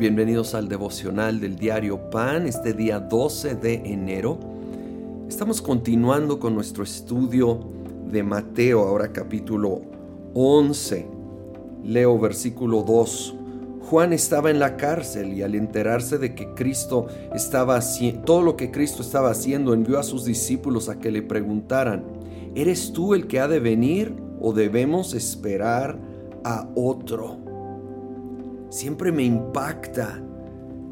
Bienvenidos al devocional del diario Pan, este día 12 de enero. Estamos continuando con nuestro estudio de Mateo, ahora capítulo 11. Leo versículo 2. Juan estaba en la cárcel y al enterarse de que Cristo estaba todo lo que Cristo estaba haciendo, envió a sus discípulos a que le preguntaran, ¿eres tú el que ha de venir o debemos esperar a otro? Siempre me impacta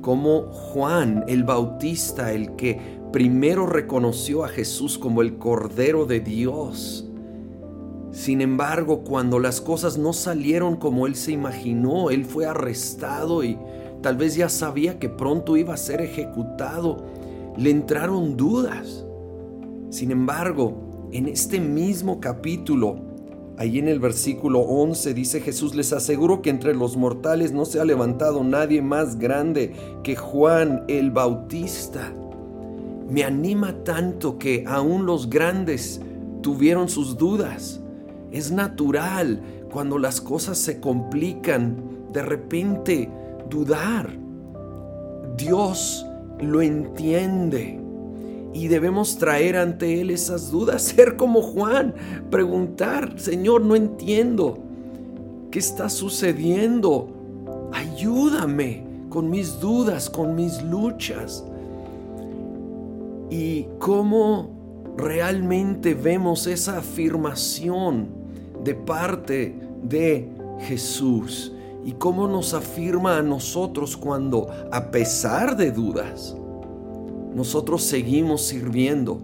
cómo Juan el Bautista, el que primero reconoció a Jesús como el Cordero de Dios, sin embargo, cuando las cosas no salieron como él se imaginó, él fue arrestado y tal vez ya sabía que pronto iba a ser ejecutado, le entraron dudas. Sin embargo, en este mismo capítulo, Allí en el versículo 11 dice Jesús, les aseguro que entre los mortales no se ha levantado nadie más grande que Juan el Bautista. Me anima tanto que aún los grandes tuvieron sus dudas. Es natural cuando las cosas se complican, de repente dudar. Dios lo entiende y debemos traer ante Él esas dudas, ser como Juan, preguntar, Señor, no entiendo, ¿qué está sucediendo? Ayúdame con mis dudas, con mis luchas. Y cómo realmente vemos esa afirmación de parte de Jesús y cómo nos afirma a nosotros cuando, a pesar de dudas, nosotros seguimos sirviendo,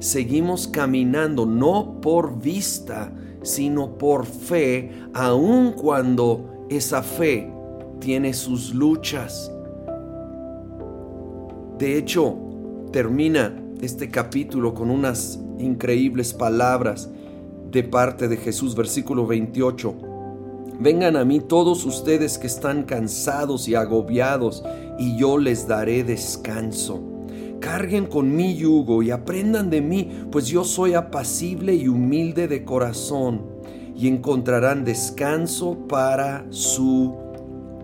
seguimos caminando no por vista, sino por fe, aun cuando esa fe tiene sus luchas. De hecho, termina este capítulo con unas increíbles palabras de parte de Jesús, versículo 28. Vengan a mí todos ustedes que están cansados y agobiados, y yo les daré descanso. Carguen con mi yugo y aprendan de mí, pues yo soy apacible y humilde de corazón, y encontrarán descanso para su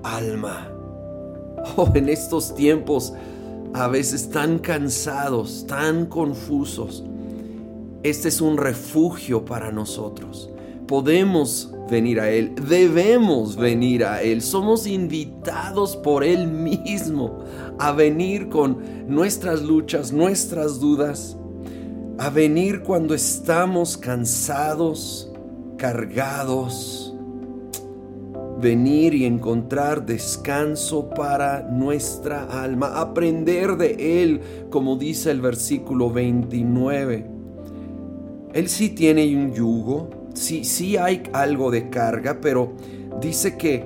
alma. Oh, en estos tiempos a veces tan cansados, tan confusos, este es un refugio para nosotros. Podemos venir a Él, debemos venir a Él, somos invitados por Él mismo a venir con nuestras luchas, nuestras dudas, a venir cuando estamos cansados, cargados, venir y encontrar descanso para nuestra alma, aprender de Él, como dice el versículo 29. Él sí tiene un yugo, sí, sí hay algo de carga, pero dice que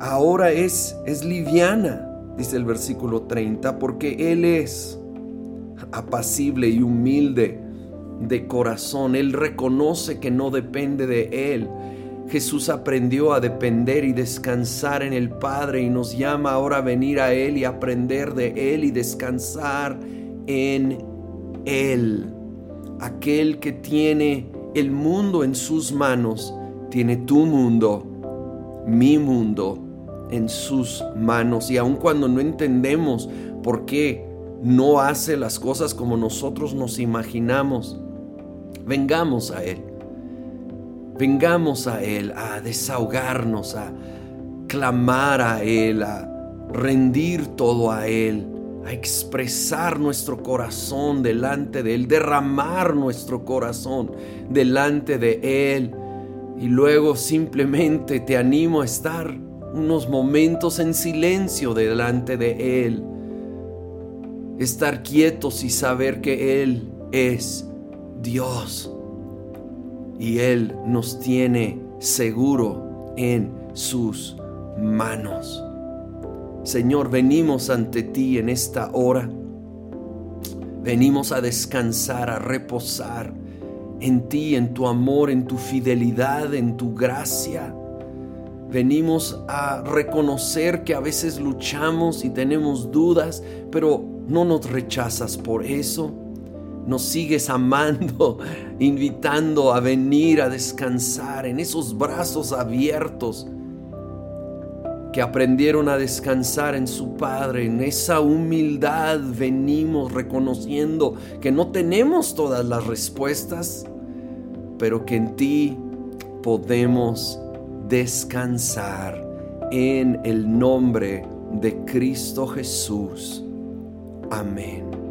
ahora es, es liviana dice el versículo 30, porque Él es apacible y humilde de corazón. Él reconoce que no depende de Él. Jesús aprendió a depender y descansar en el Padre y nos llama ahora a venir a Él y aprender de Él y descansar en Él. Aquel que tiene el mundo en sus manos, tiene tu mundo, mi mundo en sus manos y aun cuando no entendemos por qué no hace las cosas como nosotros nos imaginamos, vengamos a Él. Vengamos a Él a desahogarnos, a clamar a Él, a rendir todo a Él, a expresar nuestro corazón delante de Él, derramar nuestro corazón delante de Él. Y luego simplemente te animo a estar unos momentos en silencio delante de Él. Estar quietos y saber que Él es Dios. Y Él nos tiene seguro en sus manos. Señor, venimos ante ti en esta hora. Venimos a descansar, a reposar en ti, en tu amor, en tu fidelidad, en tu gracia. Venimos a reconocer que a veces luchamos y tenemos dudas, pero no nos rechazas por eso. Nos sigues amando, invitando a venir a descansar en esos brazos abiertos que aprendieron a descansar en su Padre. En esa humildad venimos reconociendo que no tenemos todas las respuestas, pero que en ti podemos descansar en el nombre de Cristo Jesús. Amén.